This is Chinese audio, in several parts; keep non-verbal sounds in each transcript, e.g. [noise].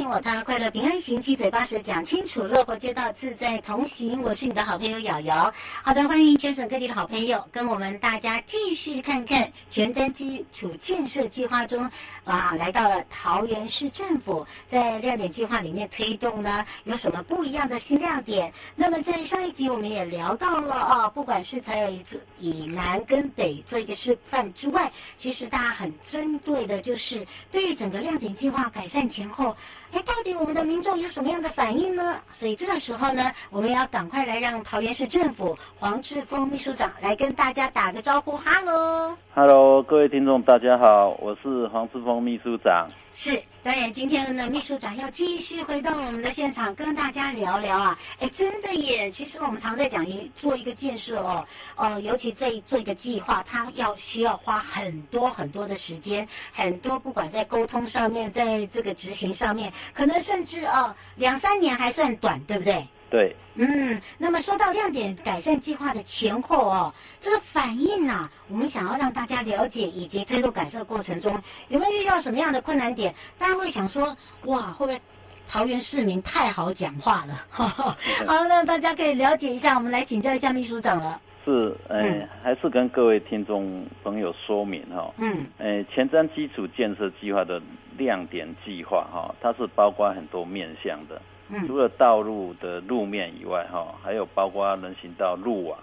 迎我他，快乐平安行，七嘴八舌讲清楚，乐活街道自在同行。我是你的好朋友瑶瑶。好的，欢迎全省各地的好朋友跟我们大家继续看看前瞻基础建设计划中啊，来到了桃园市政府在亮点计划里面推动呢，有什么不一样的新亮点？那么在上一集我们也聊到了啊，不管是才有一次以南跟北做一个示范之外，其实大家很针对的就是对于整个亮点计划改善前后。哎，到底我们的民众有什么样的反应呢？所以这个时候呢，我们要赶快来让桃园市政府黄志峰秘书长来跟大家打个招呼。哈喽，哈喽，各位听众，大家好，我是黄志峰秘书长。是，当然，今天呢，秘书长要继续回到我们的现场，跟大家聊聊啊。哎，真的耶，其实我们常在讲一做一个建设哦，哦，尤其这一做一个计划，它要需要花很多很多的时间，很多不管在沟通上面，在这个执行上面，可能甚至哦两三年还算短，对不对？对，嗯，那么说到亮点改善计划的前后哦，这个反应啊，我们想要让大家了解，以及推动改善的过程中有没有遇到什么样的困难点？大家会想说，哇，会不会桃园市民太好讲话了？[laughs] 好，那大家可以了解一下，我们来请教一下秘书长了。是，哎、呃嗯，还是跟各位听众朋友说明哈，嗯，哎，前瞻基础建设计划的亮点计划哈，它是包括很多面向的。除了道路的路面以外，哈，还有包括人行道路网，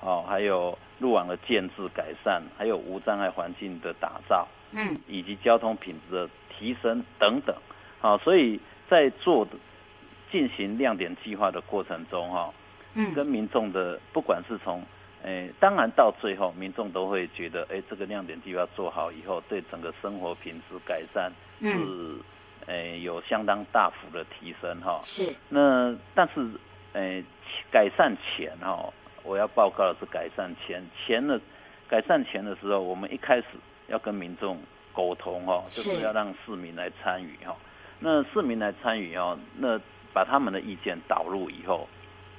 哦，还有路网的建制改善，还有无障碍环境的打造，嗯，以及交通品质的提升等等，好，所以在做进行亮点计划的过程中，哈，嗯，跟民众的不管是从，诶，当然到最后，民众都会觉得，诶，这个亮点计划做好以后，对整个生活品质改善是。诶，有相当大幅的提升哈。是。那但是，诶，改善前哈，我要报告的是改善前前的改善前的时候，我们一开始要跟民众沟通哈，就是要让市民来参与哈。那市民来参与哦，那把他们的意见导入以后，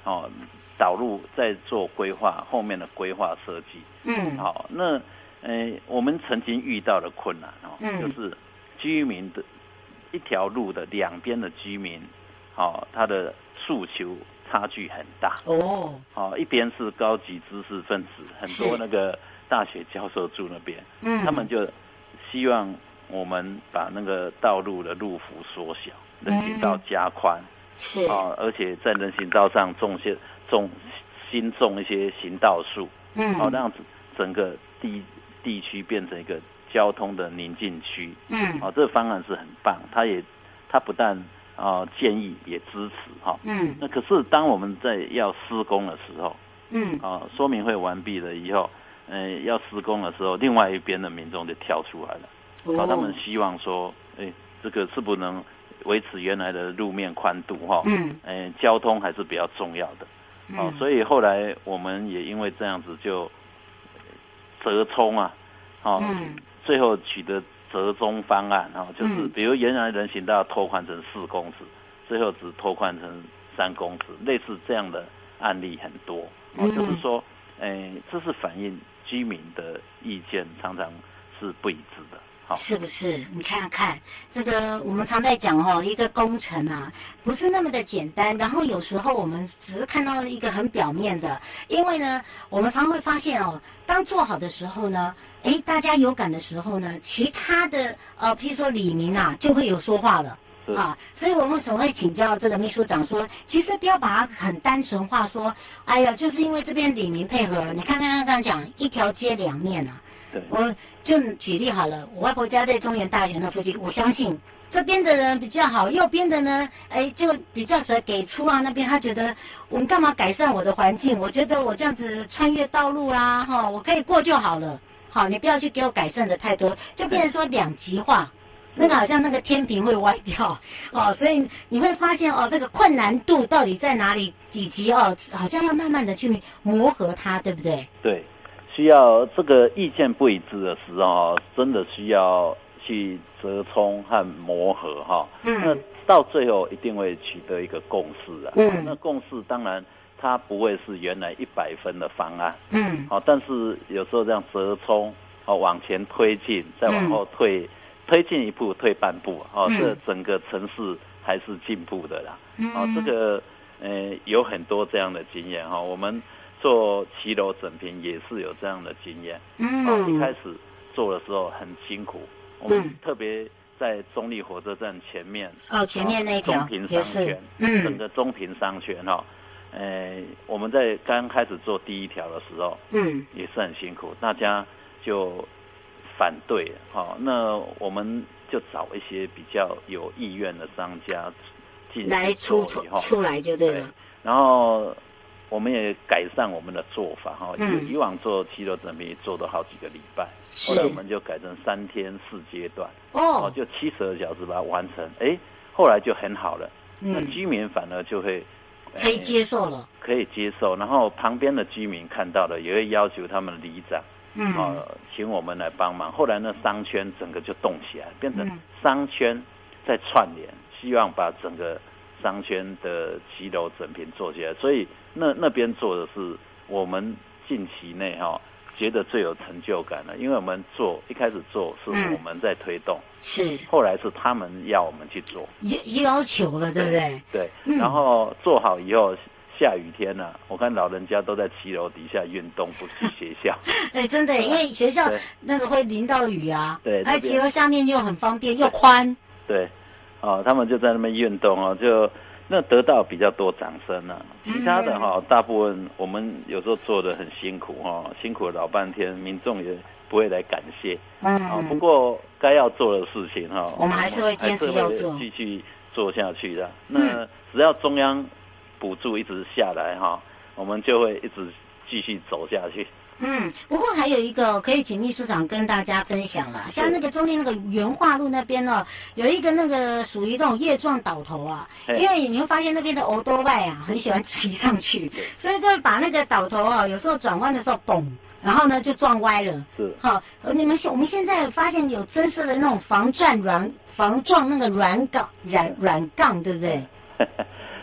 哦，导入再做规划，后面的规划设计。嗯。好，那诶，我们曾经遇到的困难哦，就是居民的。一条路的两边的居民，哦，他的诉求差距很大。哦。好、哦，一边是高级知识分子，很多那个大学教授住那边，嗯，他们就希望我们把那个道路的路幅缩小，人行道加宽，是。啊、哦，而且在人行道上种些种新种一些行道树，嗯，好、哦，这样子整个地地区变成一个。交通的宁静区，嗯，哦，这个方案是很棒，他也，他不但啊、呃、建议也支持哈、哦，嗯，那可是当我们在要施工的时候，嗯，啊、呃，说明会完毕了以后，呃，要施工的时候，另外一边的民众就跳出来了，哦，他们希望说，哎，这个是不能维持原来的路面宽度哈，嗯，呃，交通还是比较重要的，哦，所以后来我们也因为这样子就折冲啊，哦，嗯。最后取得折中方案，哈，就是比如原来人行道拓宽成四公尺，最后只拓宽成三公尺，类似这样的案例很多。哦，就是说哎，这是反映居民的意见常常是不一致的。是不是？你看看这个，我们常在讲哦，一个工程啊，不是那么的简单。然后有时候我们只是看到一个很表面的，因为呢，我们常常会发现哦，当做好的时候呢，诶，大家有感的时候呢，其他的呃，譬如说李明啊，就会有说话了啊。所以我们总会请教这个秘书长说，其实不要把它很单纯化，说，哎呀，就是因为这边李明配合。你看看刚刚讲一条街两面啊。对，我就举例好了，我外婆家在中原大学那附近，我相信这边的人比较好，右边的呢，哎，就比较少给出啊。那边他觉得我们干嘛改善我的环境？我觉得我这样子穿越道路啦，哈，我可以过就好了。好，你不要去给我改善的太多，就变成说两极化，那个好像那个天平会歪掉哦。所以你会发现哦，这个困难度到底在哪里？以及哦，好像要慢慢的去磨合它，对不对？对。需要这个意见不一致的时候，真的需要去折冲和磨合哈。嗯。那到最后一定会取得一个共识啊。嗯。那共识当然它不会是原来一百分的方案。嗯。好，但是有时候这样折冲，哦，往前推进，再往后退，嗯、推进一步，退半步，哦，嗯、这整个城市还是进步的啦。嗯。哦，这个呃有很多这样的经验哈，我们。做骑楼整平也是有这样的经验，嗯，一开始做的时候很辛苦，我们特别在中立火车站前面，哦，前面那条中平商圈，嗯，整个中平商圈哈，呃，我们在刚开始做第一条的时候，嗯，也是很辛苦，大家就反对，哈，那我们就找一些比较有意愿的商家进来出出来就对了，然后。我们也改善我们的做法哈，以以往做骑楼整平做了好几个礼拜，后来我们就改成三天四阶段，哦，就七十二小时把它完成，哎，后来就很好了，那居民反而就会可以接受了，可以接受，然后旁边的居民看到了，也会要求他们里长，嗯，请我们来帮忙，后来那商圈整个就动起来，变成商圈在串联，希望把整个。商圈的骑楼整平做起来，所以那那边做的是我们近期内哈觉得最有成就感了，因为我们做一开始做是我们在推动，嗯、是。后来是他们要我们去做，要要求了，对不对？对，嗯、然后做好以后，下雨天呢、啊，我看老人家都在骑楼底下运动，不去学校。[laughs] 哎，真的，因为学校那个会淋到雨啊，对，而骑楼下面又很方便又宽，对。哦，他们就在那边运动哦，就那得到比较多掌声呢、啊。其他的哈、哦，大部分我们有时候做的很辛苦哈、哦，辛苦了老半天，民众也不会来感谢。嗯，啊，不过该要做的事情哈、哦，我们还是会坚持要做，继续做下去的。那只要中央补助一直下来哈、哦，我们就会一直继续走下去。嗯，不过还有一个可以请秘书长跟大家分享了，像那个中间那个原化路那边哦，有一个那个属于这种叶状倒头啊，因为你会发现那边的欧多外啊，很喜欢骑上去，所以就会把那个倒头啊，有时候转弯的时候嘣，然后呢就撞歪了。是，好，你们现我们现在发现有增设的那种防撞软防撞那个软杠软软杠，对不对？[laughs]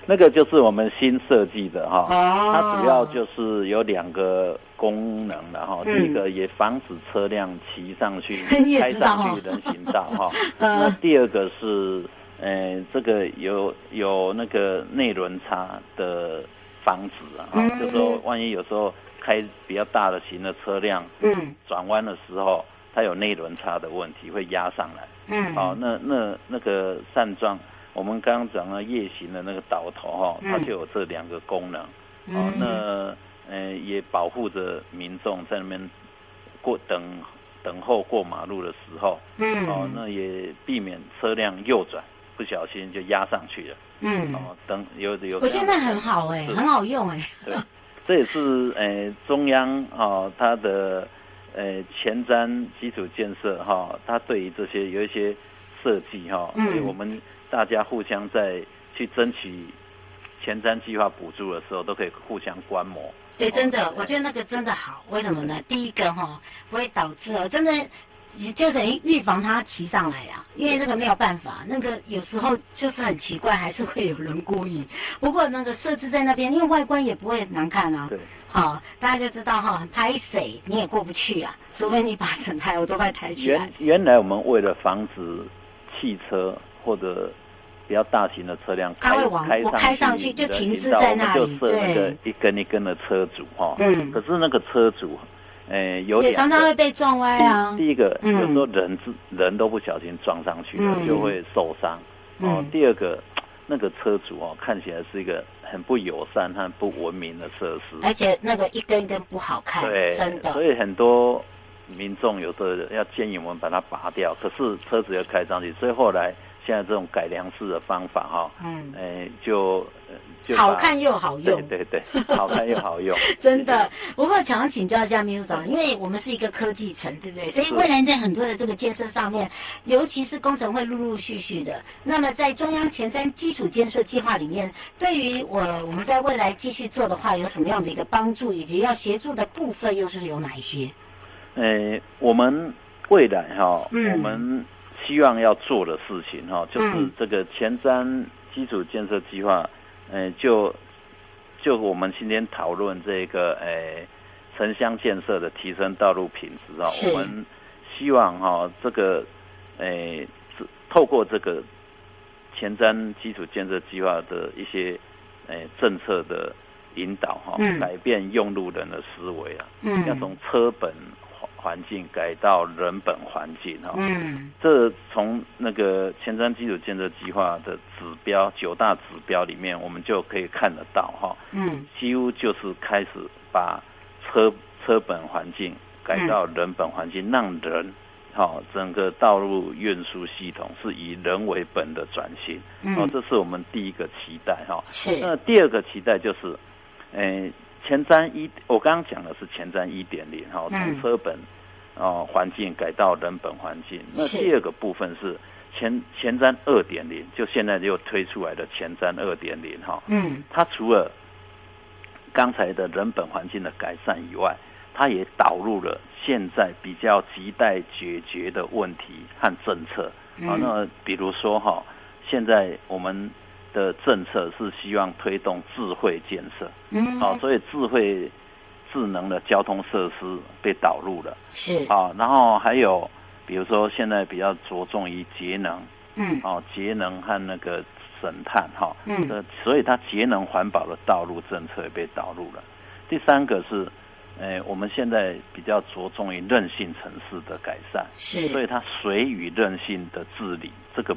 那个就是我们新设计的哈，它主要就是有两个功能的哈。第一个也防止车辆骑上去、[laughs] 开上去人行道哈。[laughs] 那第二个是，呃，这个有有那个内轮差的防止啊，就是说万一有时候开比较大的型的车辆，嗯，转弯的时候它有内轮差的问题会压上来，嗯，好，那那那个散状。我们刚刚讲了夜行的那个导头哈，它就有这两个功能，嗯、哦，那呃也保护着民众在那边过等等候过马路的时候，嗯，哦，那也避免车辆右转不小心就压上去了，嗯，哦，等有有，我觉得很好哎，是。很好用哎，对，这也是呃中央啊、哦、它的呃前瞻基础建设哈、哦，它对于这些有一些设计哈，所以我们。大家互相在去争取前瞻计划补助的时候，都可以互相观摩。对，真的，我觉得那个真的好。为什么呢？第一个哈，不会导致哦，真的也就等于预防它骑上来呀、啊，因为这个没有办法，那个有时候就是很奇怪，还是会有人故意。不过那个设置在那边，因为外观也不会很难看啊。对。好，大家就知道哈，拍水你也过不去啊，除非你把整台我都快抬起来。原原来我们为了防止汽车或者比较大型的车辆开它会往开上去，开上去就停滞在那里，就设那个一根一根的车主哈。嗯。可是那个车主。诶，有点常常会被撞歪啊。第一个，有时候人是人都不小心撞上去了，就会受伤。哦，第二个，[tsk] 那个车主哦，看起来是一个很不友善和不文明的设施，而且那个一根一根不好看，对，真的。所以很多民众有时候要建议我们把它拔掉，可是车子要开上去，所以后来现在这种改良式的方法哈，嗯，哎，就。好看又好用，对对对，好看又好用，[laughs] 真的。不过想要请教一下秘书长，因为我们是一个科技城，对不对？所以未来在很多的这个建设上面，尤其是工程会陆陆续续的。那么在中央前瞻基础建设计划里面，对于我我们在未来继续做的话，有什么样的一个帮助，以及要协助的部分又是有哪一些？呃，我们未来哈，嗯、我们希望要做的事情哈，就是这个前瞻基础建设计划。呃，就就我们今天讨论这个呃城乡建设的提升道路品质啊，是我们希望哈、哦、这个呃透过这个前瞻基础建设计划的一些呃政策的引导哈，嗯、改变用路人的思维啊，嗯、要从车本。环境改到人本环境哈，嗯，这从那个前瞻基础建设计划的指标九大指标里面，我们就可以看得到哈，嗯，几乎就是开始把车车本环境改到人本环境，让人哈整个道路运输系统是以人为本的转型，哦，这是我们第一个期待哈，是，那第二个期待就是，诶。前瞻一，我刚刚讲的是前瞻一点零，哈，从车本，哦，环境改到人本环境。那第二个部分是前前瞻二点零，就现在又推出来的前瞻二点零，哈，嗯，它除了刚才的人本环境的改善以外，它也导入了现在比较亟待解决的问题和政策。啊，那比如说哈，现在我们。的政策是希望推动智慧建设，嗯，啊，所以智慧智能的交通设施被导入了，是，啊，然后还有比如说现在比较着重于节能，嗯，哦，节能和那个省碳，哈，嗯，呃所以它节能环保的道路政策也被导入了。第三个是，诶，我们现在比较着重于韧性城市的改善，是，所以它水与韧性的治理这个。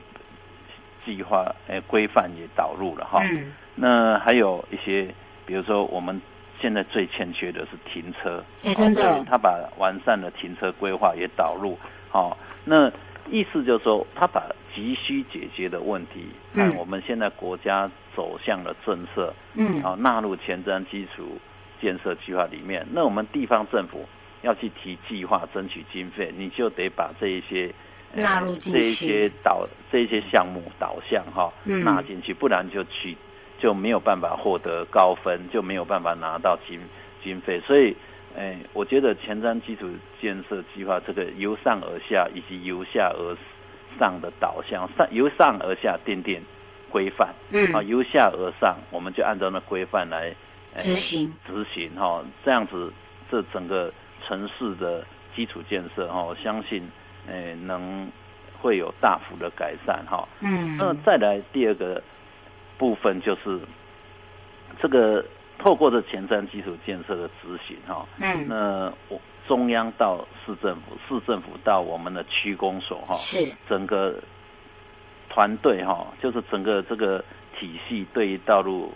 计划诶，规范也导入了哈。嗯。那还有一些，比如说我们现在最欠缺的是停车，欸、真的。他把完善的停车规划也导入。好，那意思就是说，他把急需解决的问题，看我们现在国家走向的政策，嗯，好纳入前瞻基础建设计划里面。那我们地方政府要去提计划，争取经费，你就得把这一些。纳入进去，这一些导这一些项目导向哈，纳进去，不然就去就没有办法获得高分，就没有办法拿到经经费。所以，哎，我觉得前瞻基础建设计划这个由上而下以及由下而上的导向，上由上而下奠定规范，嗯，啊，由下而上，我们就按照那规范来执行执行哈，这样子这整个城市的基础建设哈，我相信。诶，能会有大幅的改善哈。嗯，那再来第二个部分就是这个透过这前瞻基础建设的执行哈。嗯，那我中央到市政府，市政府到我们的区公所哈。是。整个团队哈，就是整个这个体系对于道路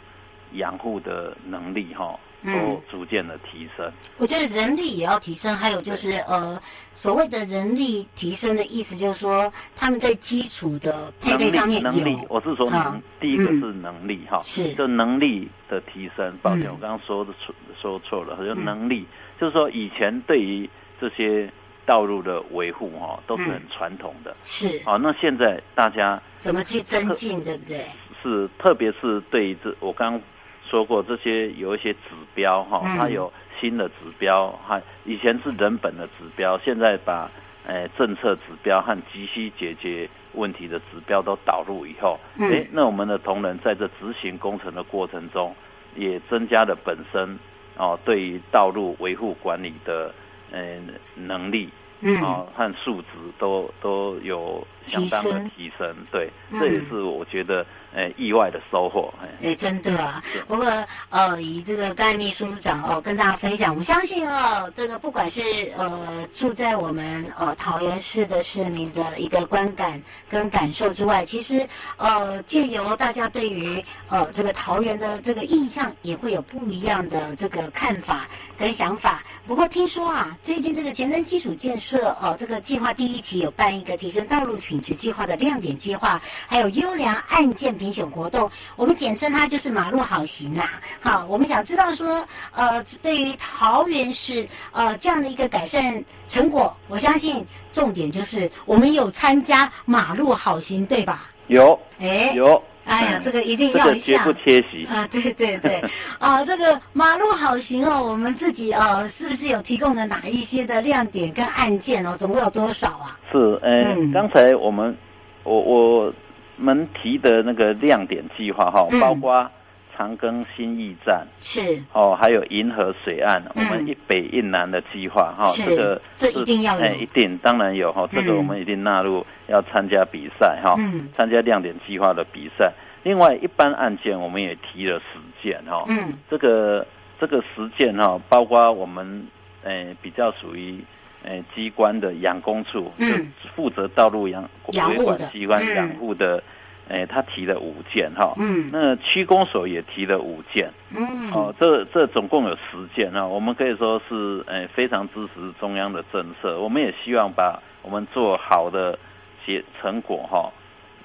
养护的能力哈。都逐渐的提升，嗯，我觉得人力也要提升，还有就是呃，所谓的人力提升的意思，就是说他们在基础的配备上面有能力，我是说能，啊、第一个是能力哈，是，嗯、就能力的提升。抱歉，嗯、我刚刚说的错说错了，就能力，嗯、就是说以前对于这些道路的维护哈，都是很传统的，嗯、是，好，那现在大家怎么去增进，对不对？是，特别是对于这我刚。说过这些有一些指标哈，它有新的指标，哈以前是人本的指标，现在把呃政策指标和急需解决问题的指标都导入以后，诶、嗯，那我们的同仁在这执行工程的过程中，也增加了本身哦对于道路维护管理的呃能力。嗯，啊，和数值都都有相当的提升，对，嗯、这也是我觉得呃意外的收获。哎、欸，真的啊。不过呃，以这个甘秘书长哦跟大家分享，我相信哦，这个不管是呃住在我们呃桃园市的市民的一个观感跟感受之外，其实呃借由大家对于呃这个桃园的这个印象，也会有不一样的这个看法跟想法。不过听说啊，最近这个前瞻基础建设。这哦，这个计划第一期有办一个提升道路品质计划的亮点计划，还有优良案件评选活动，我们简称它就是马路好行啦。好，我们想知道说，呃，对于桃园市呃这样的一个改善成果，我相信重点就是我们有参加马路好行，对吧？有，哎，有。哎呀，这个一定要一下，这个、绝不缺席啊！对对对，[laughs] 啊，这个马路好行哦，我们自己啊，是不是有提供的哪一些的亮点跟案件哦？总共有多少啊？是，呃、嗯，刚才我们我我们提的那个亮点计划哈，包括。长庚新驿站是。哦，还有银河水岸，嗯、我们一北一南的计划哈，这个这一定要有，哎，一定当然有哈，这个我们一定纳入要参加比赛哈，嗯、参加亮点计划的比赛。另外，一般案件我们也提了十件哈，嗯，这个这个十件哈，包括我们诶比较属于诶机关的养工处，嗯，负责道路养维管机关养护的。哎，他提了五件哈，嗯，那区公所也提了五件，嗯，哦，这这总共有十件哈，我们可以说是哎非常支持中央的政策，我们也希望把我们做好的结成果哈。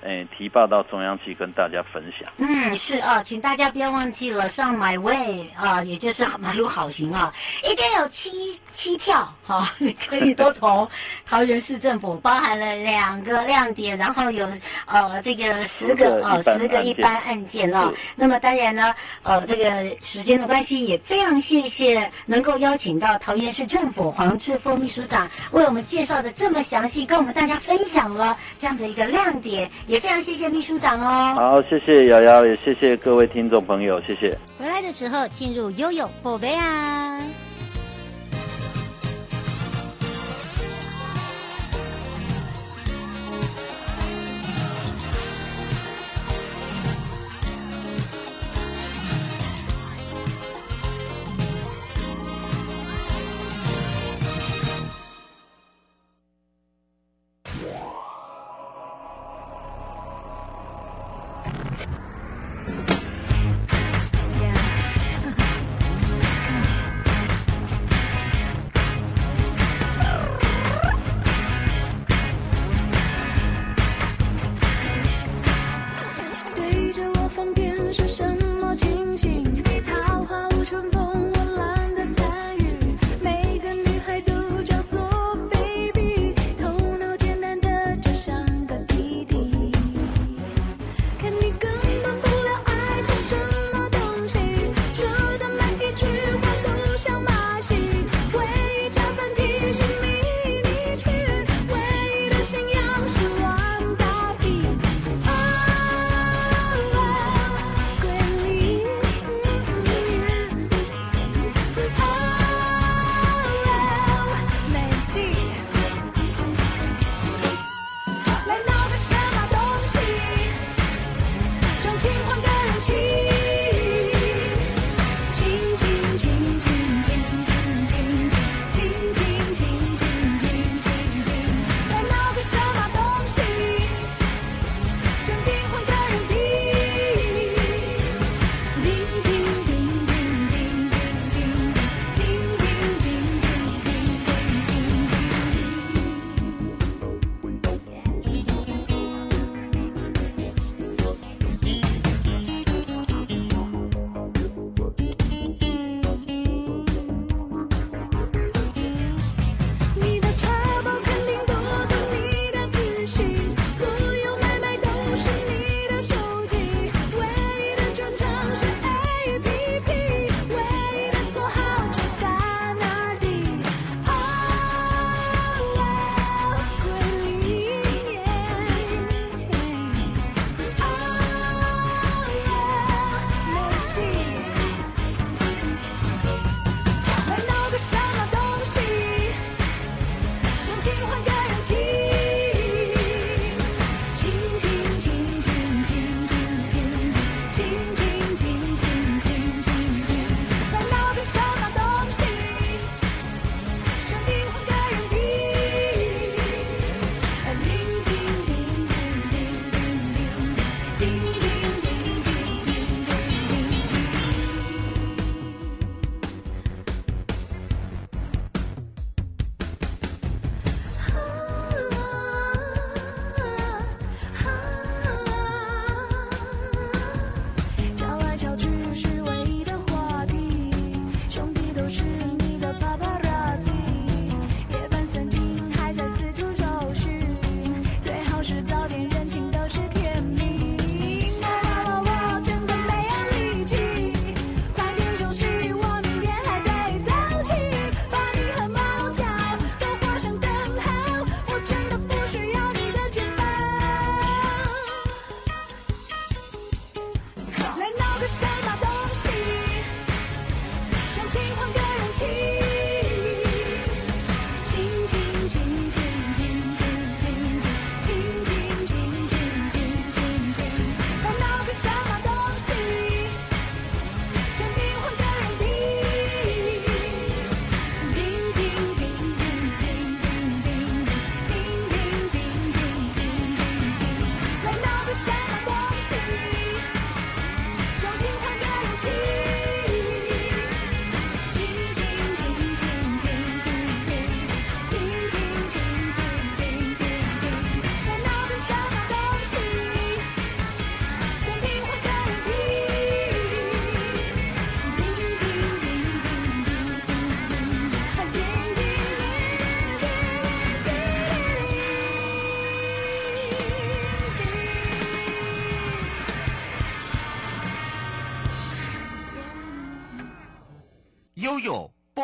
哎，提报到中央去跟大家分享。嗯，是啊，请大家不要忘记了上 My Way 啊，也就是马路好行啊，一定有七七票哈，你 [laughs] 可以都投桃园市政府，包含了两个亮点，然后有呃这个十个呃十个一般案件啊。那么当然呢，呃这个时间的关系，也非常谢谢能够邀请到桃园市政府黄志峰秘书长为我们介绍的这么详细，跟我们大家分享了这样的一个亮点也。非常谢谢秘书长哦，好，谢谢瑶瑶，也谢谢各位听众朋友，谢谢。回来的时候进入悠悠宝贝啊。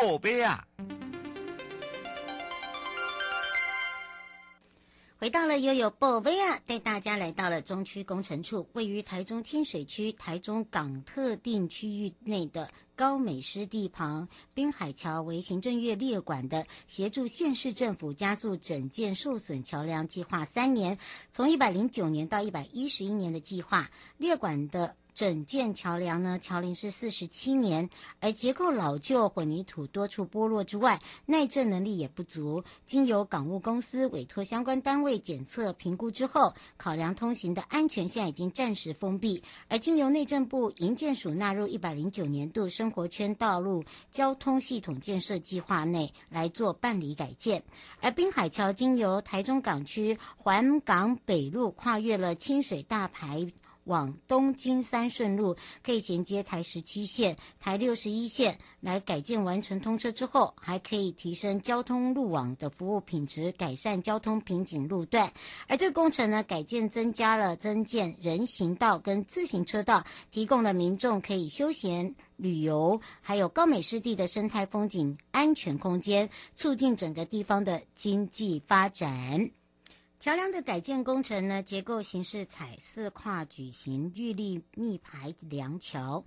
宝贝啊！回到了悠悠宝贝啊，带大家来到了中区工程处，位于台中天水区台中港特定区域内的高美湿地旁，滨海桥为行政院列管的，协助县市政府加速整建受损桥梁计划三年，从一百零九年到一百一十一年的计划列管的。整建桥梁呢，桥龄是四十七年，而结构老旧、混凝土多处剥落之外，耐震能力也不足。经由港务公司委托相关单位检测评估之后，考量通行的安全，现在已经暂时封闭。而经由内政部营建署纳入一百零九年度生活圈道路交通系统建设计划内来做办理改建。而滨海桥经由台中港区环港北路跨越了清水大排。往东金三顺路可以衔接台十七线、台六十一线，来改建完成通车之后，还可以提升交通路网的服务品质，改善交通瓶颈路段。而这个工程呢，改建增加了增建人行道跟自行车道，提供了民众可以休闲旅游，还有高美湿地的生态风景安全空间，促进整个地方的经济发展。桥梁的改建工程呢，结构形式采四跨矩形预立密排梁桥，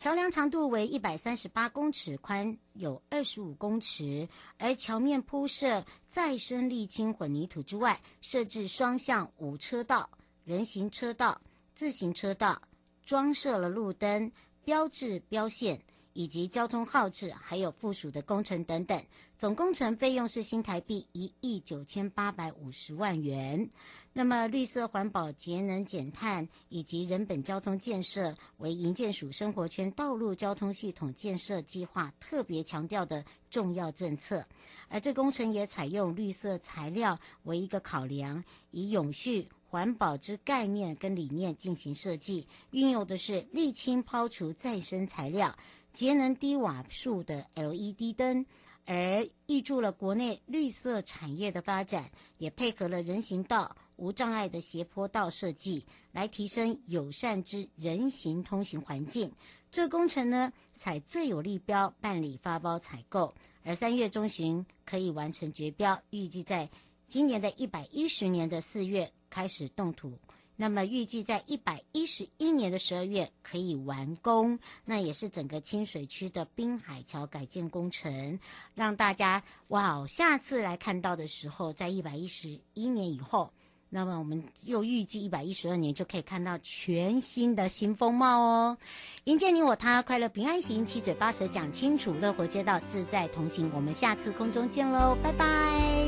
桥梁长度为一百三十八公尺，宽有二十五公尺，而桥面铺设再生沥青混凝土之外，设置双向五车道、人行车道、自行车道，装设了路灯、标志标线。以及交通号志，还有附属的工程等等，总工程费用是新台币一亿九千八百五十万元。那么，绿色环保、节能减碳以及人本交通建设为营建署生活圈道路交通系统建设计划特别强调的重要政策。而这工程也采用绿色材料为一个考量，以永续环保之概念跟理念进行设计，运用的是沥青抛除再生材料。节能低瓦数的 LED 灯，而挹注了国内绿色产业的发展，也配合了人行道无障碍的斜坡道设计，来提升友善之人行通行环境。这工程呢，采最有利标办理发包采购，而三月中旬可以完成决标，预计在今年的一百一十年的四月开始动土。那么预计在一百一十一年的十二月可以完工，那也是整个清水区的滨海桥改建工程，让大家哇，下次来看到的时候，在一百一十一年以后，那么我们又预计一百一十二年就可以看到全新的新风貌哦。迎接你我他，快乐平安行，七嘴八舌讲清楚，乐活街道自在同行。我们下次空中见喽，拜拜。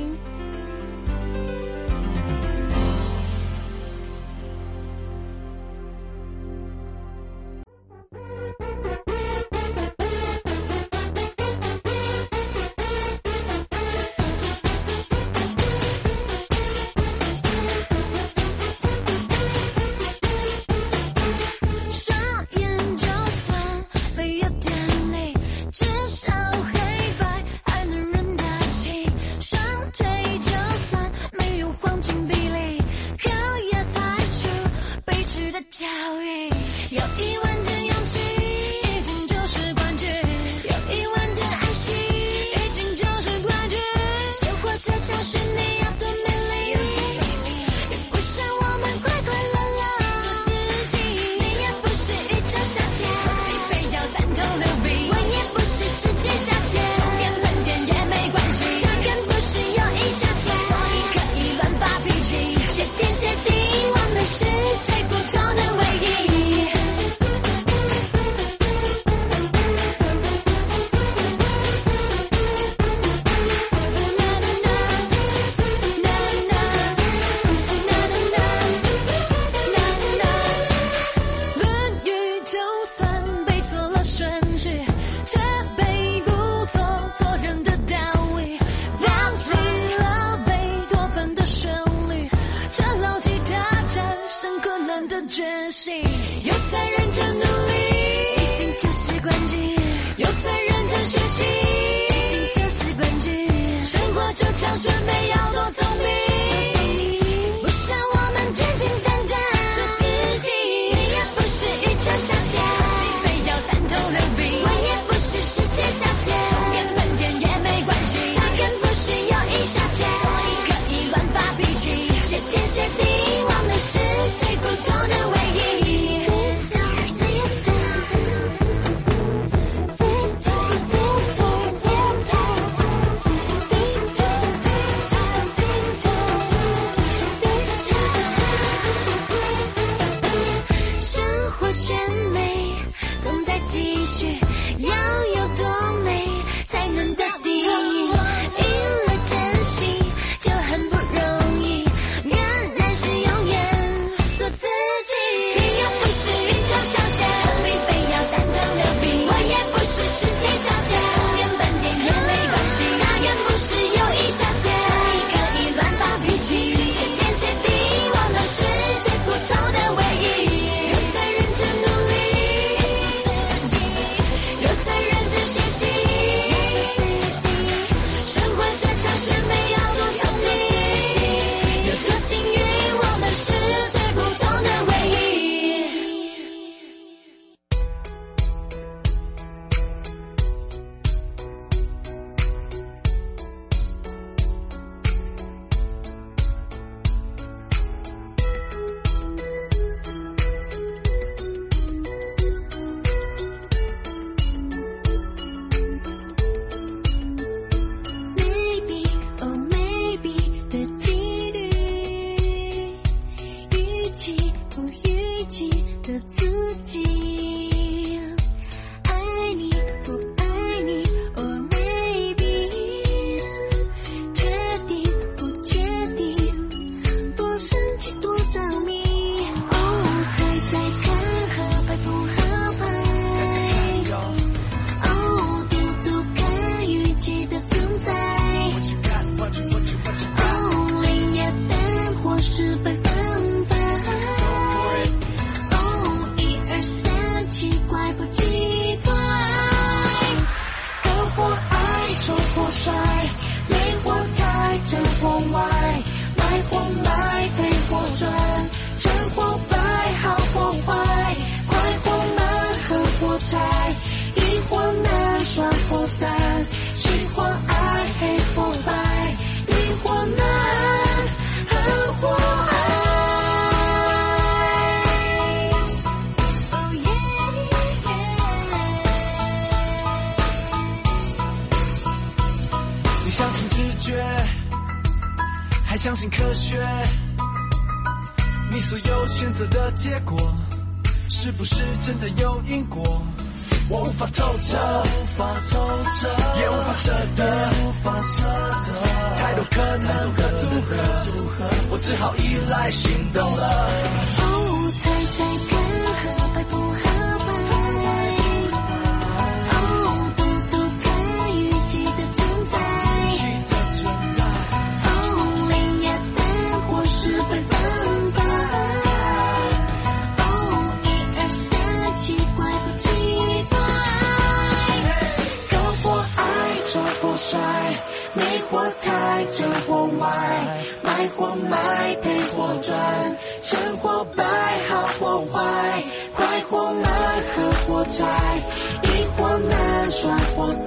觉。你所有选择的结果，是不是真的有因果？我无法透彻，无法透彻，也无法舍得，无法舍得。太多可能，太多，组合，我只好依赖行动了。火台，真火卖，卖火卖，赔火赚，成或败，好或坏，快或慢，和火柴，一或难，耍火。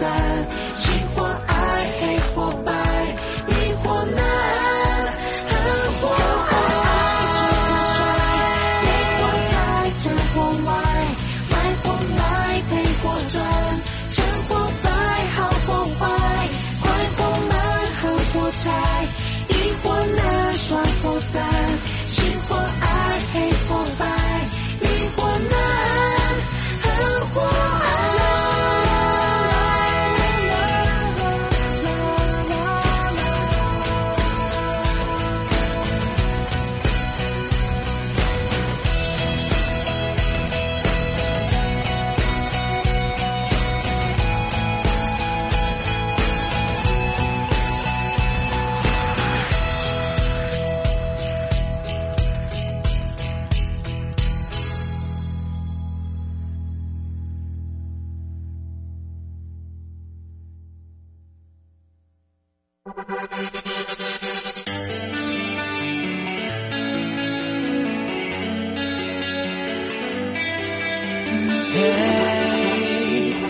嘿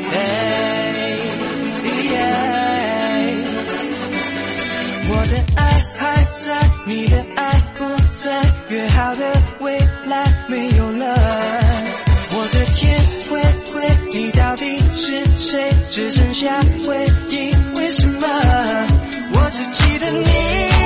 嘿耶我的爱还在你的爱不在约好的未来没有了我的天灰灰你到底是谁？只剩下回忆为什么？ 어제 지른 일